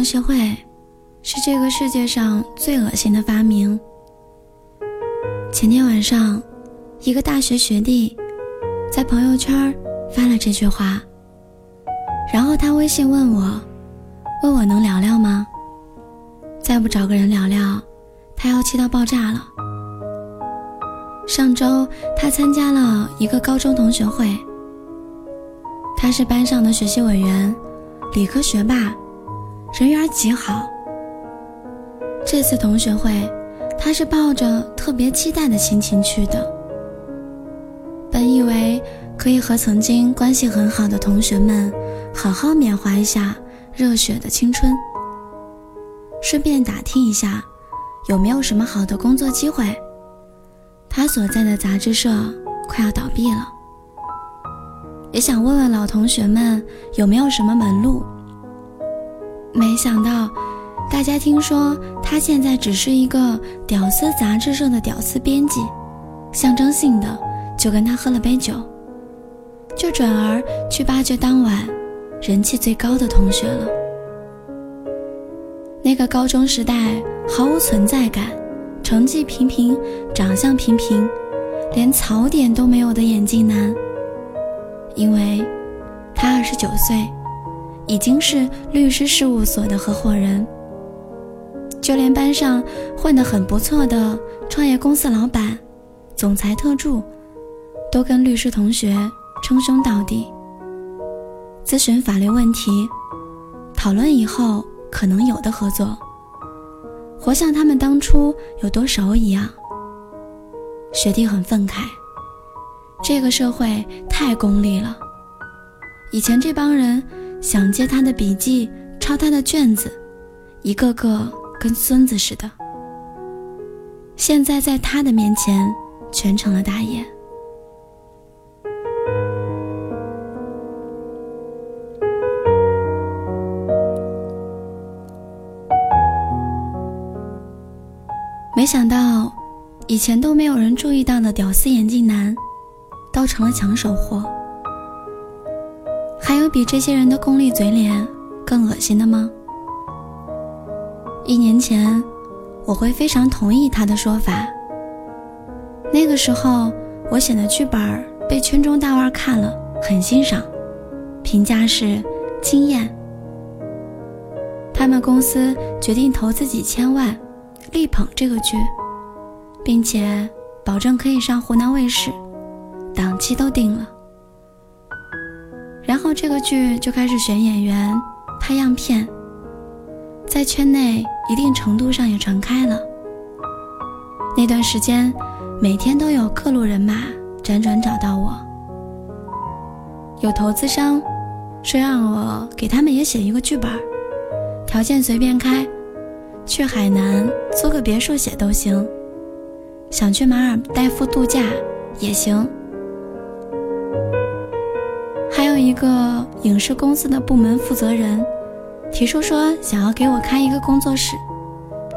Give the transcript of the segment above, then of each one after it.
同学会是这个世界上最恶心的发明。前天晚上，一个大学学弟在朋友圈发了这句话，然后他微信问我，问我能聊聊吗？再不找个人聊聊，他要气到爆炸了。上周他参加了一个高中同学会，他是班上的学习委员，理科学霸，人缘极好。这次同学会，他是抱着特别期待的心情去的，本以为可以和曾经关系很好的同学们好好缅怀一下热血的青春。顺便打听一下，有没有什么好的工作机会。他所在的杂志社快要倒闭了，也想问问老同学们有没有什么门路。没想到，大家听说他现在只是一个屌丝杂志社的屌丝编辑，象征性的就跟他喝了杯酒，就转而去巴结当晚人气最高的同学了。那个高中时代毫无存在感、成绩平平、长相平平、连槽点都没有的眼镜男，因为他二十九岁，已经是律师事务所的合伙人，就连班上混得很不错的创业公司老板、总裁特助，都跟律师同学称兄道弟，咨询法律问题，讨论以后。可能有的合作，活像他们当初有多熟一样。学弟很愤慨，这个社会太功利了。以前这帮人想借他的笔记抄他的卷子，一个个跟孙子似的。现在在他的面前，全成了大爷。没想到，以前都没有人注意到的屌丝眼镜男，都成了抢手货。比这些人的功利嘴脸更恶心的吗？一年前，我会非常同意他的说法。那个时候，我写的剧本被圈中大腕看了，很欣赏，评价是惊艳。他们公司决定投资几千万。力捧这个剧，并且保证可以上湖南卫视，档期都定了。后这个剧就开始选演员、拍样片，在圈内一定程度上也传开了。那段时间，每天都有各路人马辗转找到我，有投资商说让我给他们也写一个剧本，条件随便开。去海南租个别墅写都行，想去马尔代夫度假也行。一个影视公司的部门负责人提出说想要给我开一个工作室，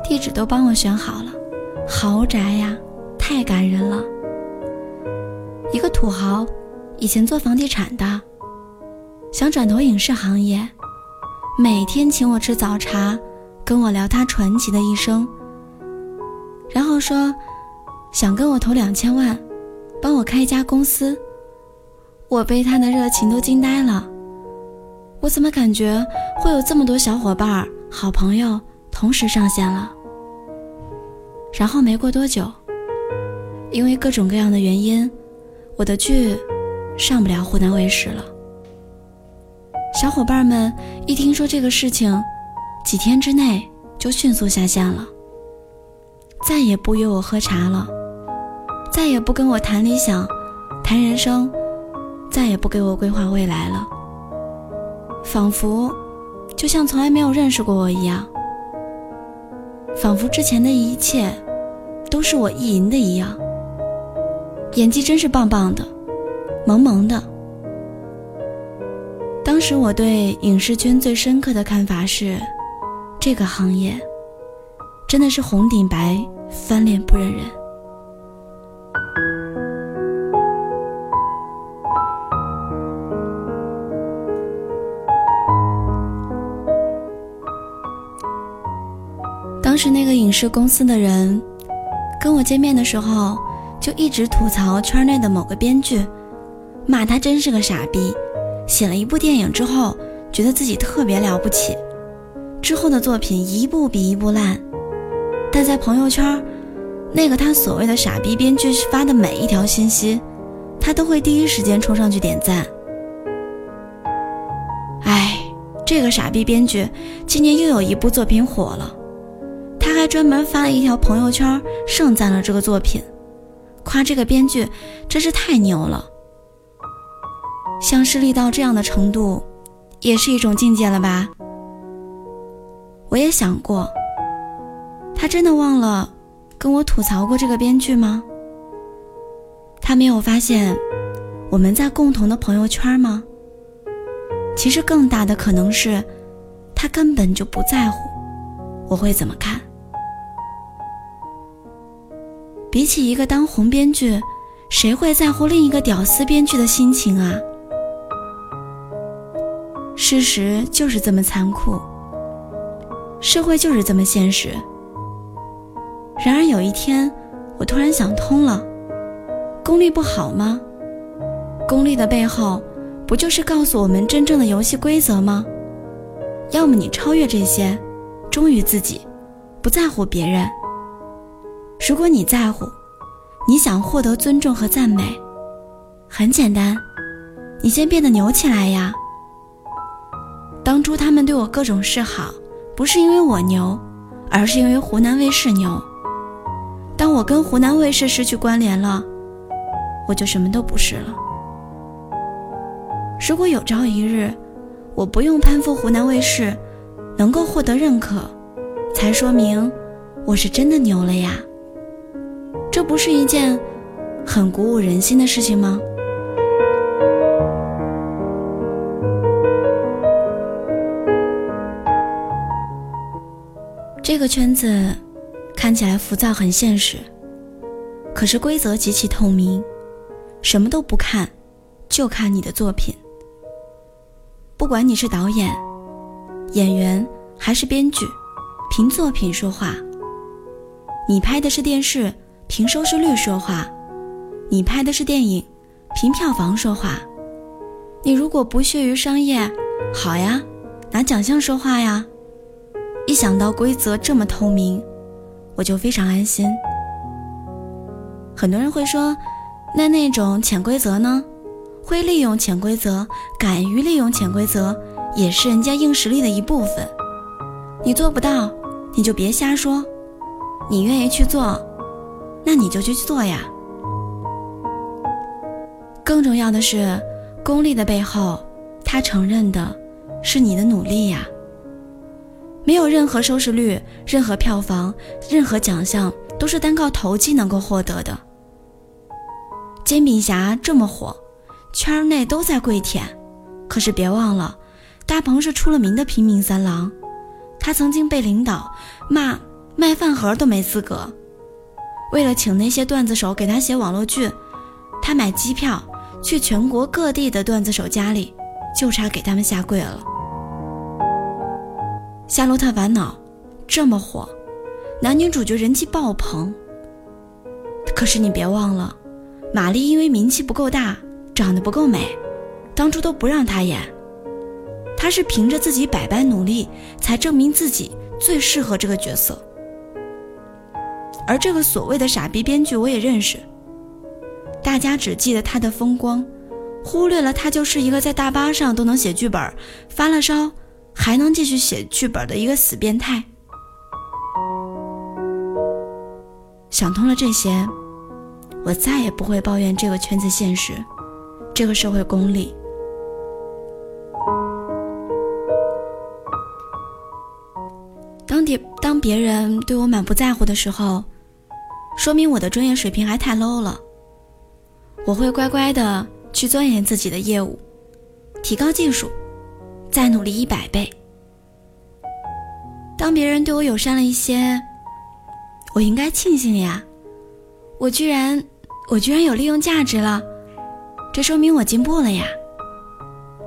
地址都帮我选好了，豪宅呀，太感人了。一个土豪，以前做房地产的，想转投影视行业，每天请我吃早茶。跟我聊他传奇的一生，然后说想跟我投两千万，帮我开一家公司。我被他的热情都惊呆了。我怎么感觉会有这么多小伙伴、好朋友同时上线了？然后没过多久，因为各种各样的原因，我的剧上不了湖南卫视了。小伙伴们一听说这个事情。几天之内就迅速下线了，再也不约我喝茶了，再也不跟我谈理想、谈人生，再也不给我规划未来了，仿佛就像从来没有认识过我一样，仿佛之前的一切都是我意淫的一样。演技真是棒棒的，萌萌的。当时我对影视圈最深刻的看法是。这个行业真的是红顶白，翻脸不认人。当时那个影视公司的人跟我见面的时候，就一直吐槽圈内的某个编剧，骂他真是个傻逼。写了一部电影之后，觉得自己特别了不起，之后的作品一部比一部烂。但在朋友圈，那个他所谓的傻逼编剧发的每一条信息，他都会第一时间冲上去点赞。哎，这个傻逼编剧今年又有一部作品火了。他还专门发了一条朋友圈，盛赞了这个作品，夸这个编剧真是太牛了。像势力到这样的程度，也是一种境界了吧？我也想过，他真的忘了跟我吐槽过这个编剧吗？他没有发现我们在共同的朋友圈吗？其实更大的可能是，他根本就不在乎我会怎么看。比起一个当红编剧，谁会在乎另一个屌丝编剧的心情啊？事实就是这么残酷，社会就是这么现实。然而有一天，我突然想通了：功利不好吗？功利的背后，不就是告诉我们真正的游戏规则吗？要么你超越这些，忠于自己，不在乎别人。如果你在乎，你想获得尊重和赞美，很简单，你先变得牛起来呀。当初他们对我各种示好，不是因为我牛，而是因为湖南卫视牛。当我跟湖南卫视失去关联了，我就什么都不是了。如果有朝一日，我不用攀附湖南卫视，能够获得认可，才说明我是真的牛了呀。这不是一件很鼓舞人心的事情吗？这个圈子看起来浮躁，很现实，可是规则极其透明，什么都不看，就看你的作品。不管你是导演、演员还是编剧，凭作品说话。你拍的是电视。凭收视率说话，你拍的是电影，凭票房说话。你如果不屑于商业，好呀，拿奖项说话呀。一想到规则这么透明，我就非常安心。很多人会说，那那种潜规则呢？会利用潜规则，敢于利用潜规则，也是人家硬实力的一部分。你做不到，你就别瞎说。你愿意去做。那你就去做呀。更重要的是，功利的背后，他承认的是你的努力呀。没有任何收视率、任何票房、任何奖项都是单靠投机能够获得的。煎饼侠这么火，圈内都在跪舔，可是别忘了，大鹏是出了名的拼命三郎，他曾经被领导骂卖饭盒都没资格。为了请那些段子手给他写网络剧，他买机票去全国各地的段子手家里，就差给他们下跪了。《夏洛特烦恼》这么火，男女主角人气爆棚。可是你别忘了，玛丽因为名气不够大，长得不够美，当初都不让她演。她是凭着自己百般努力，才证明自己最适合这个角色。而这个所谓的傻逼编剧，我也认识。大家只记得他的风光，忽略了他就是一个在大巴上都能写剧本，发了烧还能继续写剧本的一个死变态。想通了这些，我再也不会抱怨这个圈子现实，这个社会功利。当别当别人对我满不在乎的时候。说明我的专业水平还太 low 了。我会乖乖的去钻研自己的业务，提高技术，再努力一百倍。当别人对我友善了一些，我应该庆幸呀，我居然我居然有利用价值了，这说明我进步了呀，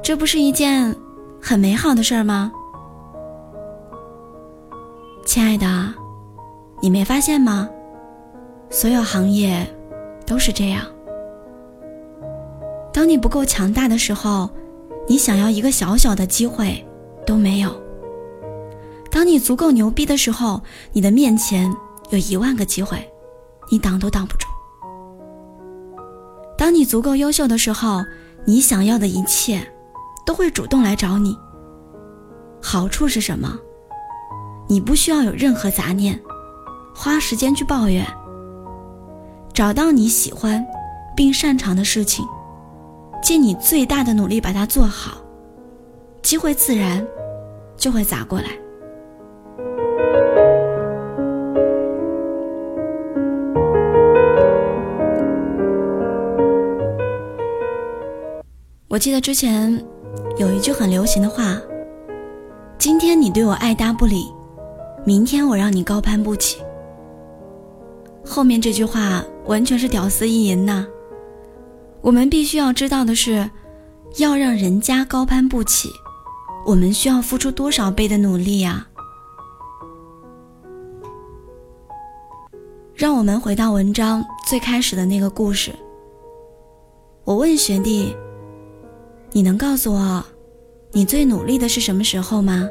这不是一件很美好的事儿吗？亲爱的，你没发现吗？所有行业都是这样。当你不够强大的时候，你想要一个小小的机会都没有；当你足够牛逼的时候，你的面前有一万个机会，你挡都挡不住。当你足够优秀的时候，你想要的一切都会主动来找你。好处是什么？你不需要有任何杂念，花时间去抱怨。找到你喜欢并擅长的事情，尽你最大的努力把它做好，机会自然就会砸过来。我记得之前有一句很流行的话。今天你对我爱答不理，明天我让你高攀不起。后面这句话完全是屌丝意淫呐！我们必须要知道的是，要让人家高攀不起，我们需要付出多少倍的努力呀？让我们回到文章最开始的那个故事。我问学弟：“你能告诉我？”你最努力的是什么时候吗？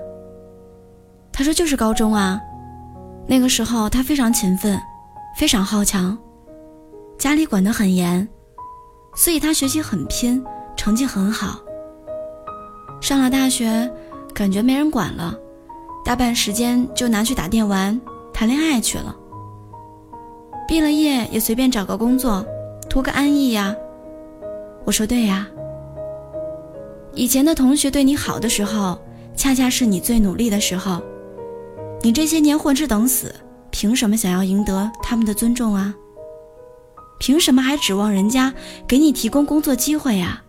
他说就是高中啊，那个时候他非常勤奋，非常好强，家里管得很严，所以他学习很拼，成绩很好。上了大学，感觉没人管了，大半时间就拿去打电玩、谈恋爱去了。毕了业也随便找个工作，图个安逸呀。我说对呀。以前的同学对你好的时候，恰恰是你最努力的时候。你这些年混吃等死，凭什么想要赢得他们的尊重啊？凭什么还指望人家给你提供工作机会呀？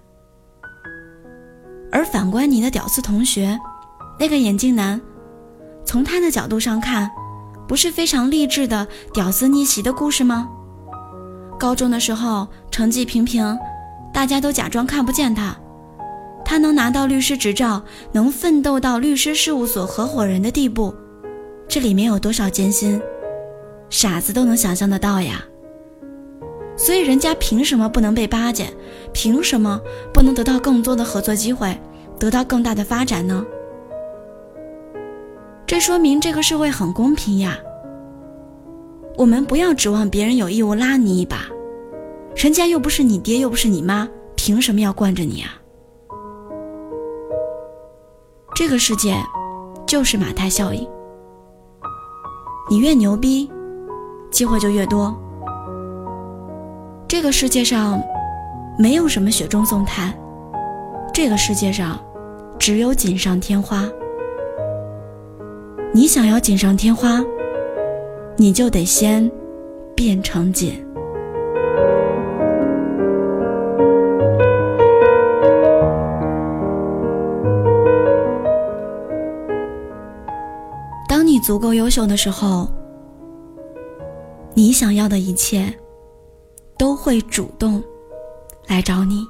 而反观你的屌丝同学，那个眼镜男，从他的角度上看，不是非常励志的屌丝逆袭的故事吗？高中的时候成绩平平，大家都假装看不见他。他能拿到律师执照，能奋斗到律师事务所合伙人的地步，这里面有多少艰辛，傻子都能想象得到呀。所以人家凭什么不能被巴结？凭什么不能得到更多的合作机会，得到更大的发展呢？这说明这个社会很公平呀。我们不要指望别人有义务拉你一把，人家又不是你爹，又不是你妈，凭什么要惯着你啊？这个世界就是马太效应，你越牛逼，机会就越多。这个世界上没有什么雪中送炭，这个世界上只有锦上添花。你想要锦上添花，你就得先变成锦。当你足够优秀的时候，你想要的一切都会主动来找你。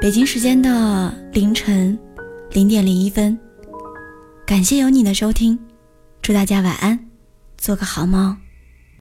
北京时间的凌晨零点零一分，感谢有你的收听，祝大家晚安，做个好梦。